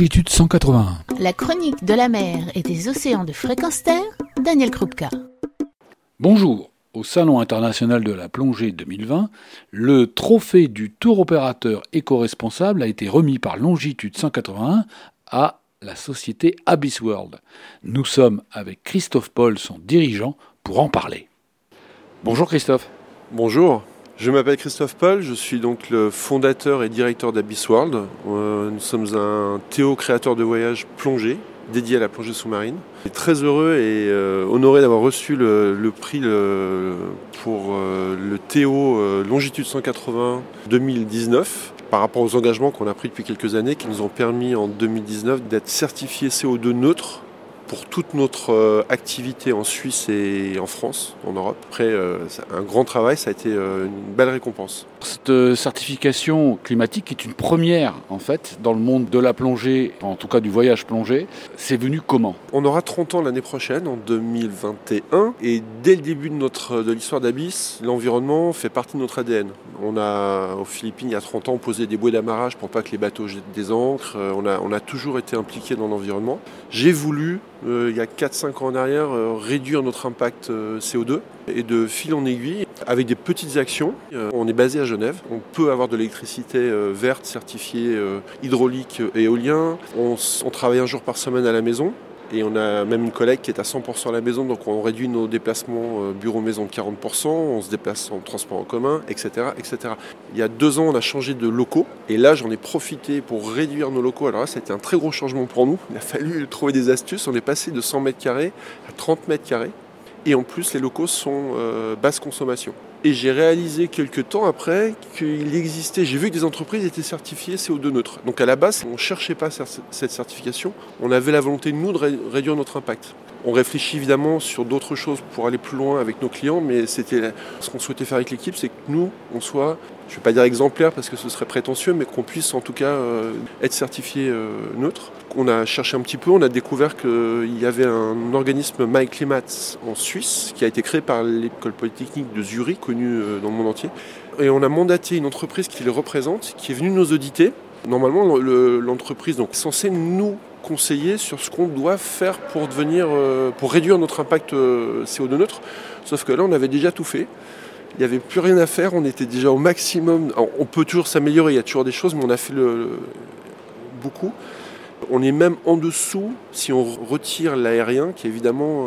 longitude 181. La chronique de la mer et des océans de fréquence terre, Daniel Krupka. Bonjour. Au Salon international de la plongée 2020, le trophée du tour opérateur éco-responsable a été remis par Longitude 181 à la société Abyss World. Nous sommes avec Christophe Paul, son dirigeant, pour en parler. Bonjour Christophe. Bonjour. Je m'appelle Christophe Paul, je suis donc le fondateur et directeur d'Abyss World. Euh, nous sommes un Théo créateur de voyages plongée, dédié à la plongée sous-marine. Je suis très heureux et euh, honoré d'avoir reçu le, prix pour euh, le Théo Longitude 180 2019 par rapport aux engagements qu'on a pris depuis quelques années qui nous ont permis en 2019 d'être certifiés CO2 neutre pour toute notre euh, activité en Suisse et en France, en Europe. Après, euh, un grand travail, ça a été euh, une belle récompense. Cette certification climatique est une première, en fait, dans le monde de la plongée, en tout cas du voyage plongé. C'est venu comment? On aura 30 ans l'année prochaine, en 2021, et dès le début de, notre, de l'histoire d'Abyss, l'environnement fait partie de notre ADN. On a, aux Philippines, il y a 30 ans, posé des bouées d'amarrage pour pas que les bateaux jettent des encres. On a, on a toujours été impliqué dans l'environnement. J'ai voulu euh, il y a 4-5 ans en arrière, euh, réduire notre impact euh, CO2 et de fil en aiguille, avec des petites actions. on est basé à Genève, on peut avoir de l'électricité verte certifiée hydraulique et éolien. On, travaille un jour par semaine à la maison. Et on a même une collègue qui est à 100% à la maison, donc on réduit nos déplacements euh, bureau-maison de 40%, on se déplace en transport en commun, etc., etc. Il y a deux ans, on a changé de locaux, et là j'en ai profité pour réduire nos locaux. Alors là, été un très gros changement pour nous. Il a fallu trouver des astuces. On est passé de 100 mètres carrés à 30 mètres carrés, et en plus les locaux sont euh, basse consommation. Et j'ai réalisé quelques temps après qu'il existait, j'ai vu que des entreprises étaient certifiées CO2 neutre. Donc à la base, on ne cherchait pas cette certification, on avait la volonté, nous, de réduire notre impact. On réfléchit évidemment sur d'autres choses pour aller plus loin avec nos clients, mais c'était ce qu'on souhaitait faire avec l'équipe, c'est que nous, on soit, je ne vais pas dire exemplaire parce que ce serait prétentieux, mais qu'on puisse en tout cas euh, être certifié euh, neutre. On a cherché un petit peu, on a découvert qu'il y avait un organisme MyClimats en Suisse qui a été créé par l'école polytechnique de Zurich, euh, dans le monde entier. Et on a mandaté une entreprise qui les représente, qui est venue nous auditer. Normalement, l'entreprise est censée nous conseiller sur ce qu'on doit faire pour devenir, euh, pour réduire notre impact euh, CO2 neutre. Sauf que là, on avait déjà tout fait. Il n'y avait plus rien à faire. On était déjà au maximum. on peut toujours s'améliorer. Il y a toujours des choses, mais on a fait le, beaucoup. On est même en dessous si on retire l'aérien, qui évidemment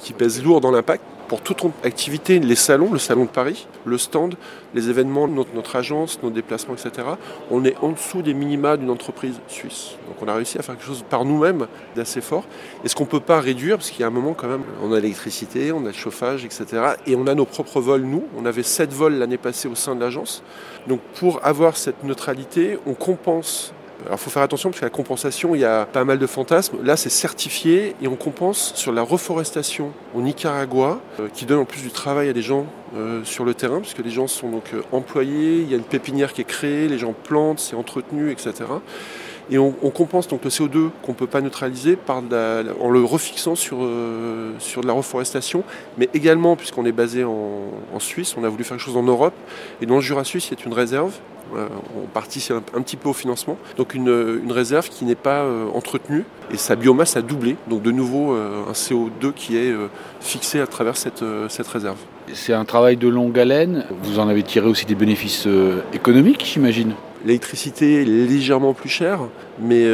qui pèse lourd dans l'impact pour toute activité, les salons, le salon de Paris, le stand, les événements, notre, notre agence, nos déplacements, etc., on est en dessous des minima d'une entreprise suisse. Donc on a réussi à faire quelque chose par nous-mêmes d'assez fort. Et ce qu'on ne peut pas réduire, parce qu'il y a un moment quand même, on a l'électricité, on a le chauffage, etc. Et on a nos propres vols, nous. On avait sept vols l'année passée au sein de l'agence. Donc pour avoir cette neutralité, on compense alors il faut faire attention parce que la compensation, il y a pas mal de fantasmes. Là, c'est certifié et on compense sur la reforestation au Nicaragua, euh, qui donne en plus du travail à des gens euh, sur le terrain, puisque les gens sont donc euh, employés, il y a une pépinière qui est créée, les gens plantent, c'est entretenu, etc. Et on, compense donc le CO2 qu'on ne peut pas neutraliser en le refixant sur, sur de la reforestation, mais également, puisqu'on est basé en, Suisse, on a voulu faire quelque chose en Europe, et dans le Jura suisse, il y a une réserve euh, on participe un, petit peu au financement. Donc une, réserve qui n'est pas euh, entretenue et sa biomasse a doublé. Donc de nouveau euh, un CO2 qui est fixé à travers cette, cette réserve. C'est un travail de longue haleine. Vous en avez tiré aussi des bénéfices économiques, j'imagine? L'électricité légèrement plus chère, mais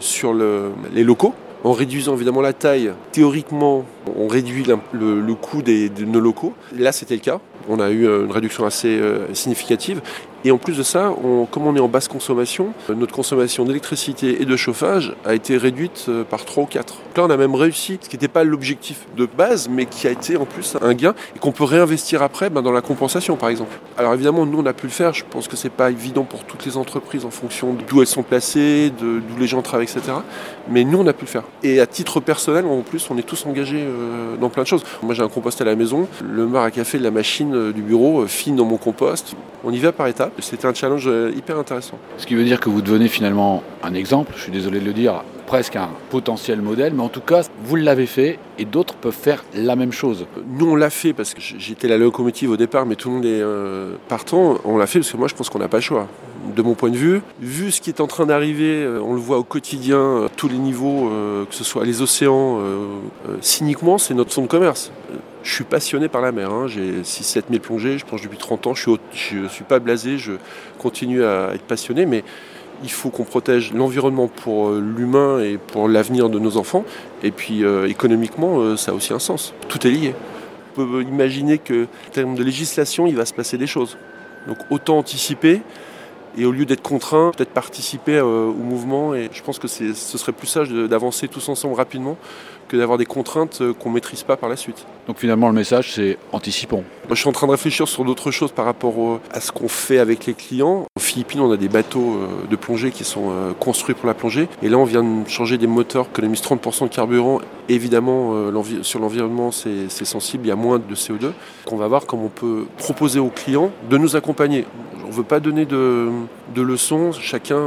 sur les locaux, en réduisant évidemment la taille, théoriquement, on réduit le, coût de nos locaux. Là, c'était le cas. On a eu une réduction assez significative. Et en plus de ça, comme on est en basse consommation, euh, notre consommation d'électricité et de chauffage a été réduite euh, par 3 ou 4. Là, on a même réussi, ce qui n'était pas l'objectif de base, mais qui a été en plus un gain et qu'on peut réinvestir après ben, dans la compensation, par exemple. Alors évidemment, nous, on a pu le faire. Je pense que c'est pas évident pour toutes les entreprises en fonction d'où elles sont placées, d'où les gens travaillent, etc. Mais nous, on a pu le faire. Et à titre personnel, en plus, on est tous engagés euh, dans plein de choses. Moi, j'ai un compost à la maison. Le mar à café de la machine du bureau fine dans mon compost. On y va par étapes. C'était un challenge euh, hyper intéressant. Ce qui veut dire que vous devenez finalement un exemple, je suis désolé de le dire, presque un potentiel modèle, mais en tout cas, vous l'avez fait et d'autres peuvent faire la même chose. Nous, on l'a fait parce que j'étais la locomotive au départ, mais tout le monde est euh, partant. On l'a fait parce que moi, je pense qu'on n'a pas le choix. De mon point de vue, vu ce qui est en train d'arriver, euh, on le voit au quotidien, euh, tous les niveaux, que ce soit les océans, cyniquement, c'est notre son de commerce. Je suis passionné par la mer. Hein. J'ai 6-7 000 plongées, je plonge depuis 30 ans. Je ne suis, pas blasé, je continue à être passionné. Mais il faut qu'on protège l'environnement pour euh, l'humain et pour l'avenir de nos enfants. Et puis euh, économiquement, euh, ça a aussi un sens. Tout est lié. On peut imaginer qu'en termes de législation, il va se passer des choses. Donc autant anticiper et au lieu d'être contraint, peut-être participer au mouvement. Et je pense que ce serait plus sage d'avancer tous ensemble rapidement que d'avoir des contraintes euh, qu'on ne maîtrise pas par la suite. Donc finalement le message c'est anticipons. je suis en train de réfléchir sur d'autres choses par rapport à ce qu'on fait avec les clients. Aux Philippines on a des bateaux euh, de plongée qui sont euh, construits pour la plongée et là on vient de changer des moteurs, économise 30% de carburant. Évidemment sur l'environnement c'est sensible, il y a moins de CO2. On va voir comment on peut proposer aux clients de nous accompagner. On ne veut pas donner de, leçons, chacun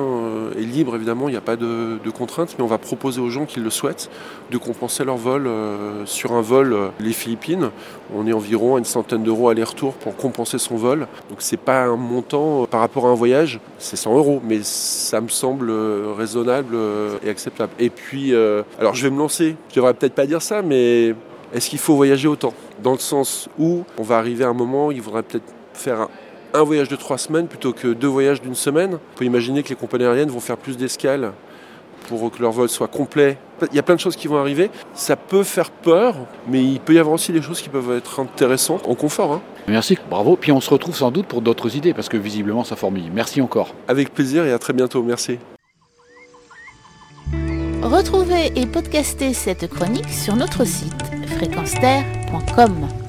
est libre évidemment, il n'y a pas de, de contraintes, mais on va proposer aux gens qui le souhaitent de compenser leur vol euh, sur un vol euh, les Philippines. On est environ à une centaine d'euros aller-retour pour compenser son vol. Donc c'est pas un montant euh, par rapport à un voyage, c'est 100 euros, mais ça me semble raisonnable et acceptable. Et puis, alors je vais me lancer. Je devrais peut-être pas dire ça, mais est-ce qu'il faut voyager autant? Dans le sens où on va arriver à un moment où il faudrait peut-être faire un voyage de trois semaines plutôt que deux voyages d'une semaine. On peut imaginer que les compagnies aériennes vont faire plus d'escales pour que leur vol soit complet. Il y a plein de choses qui vont arriver. Ça peut faire peur, mais il peut y avoir aussi des choses qui peuvent être intéressantes en confort. Hein. Merci, bravo. Puis on se retrouve sans doute pour d'autres idées, parce que visiblement ça fourmille. Merci encore. Avec plaisir et à très bientôt. Merci. Retrouvez et podcastez cette chronique sur notre site fréquenceterre.com.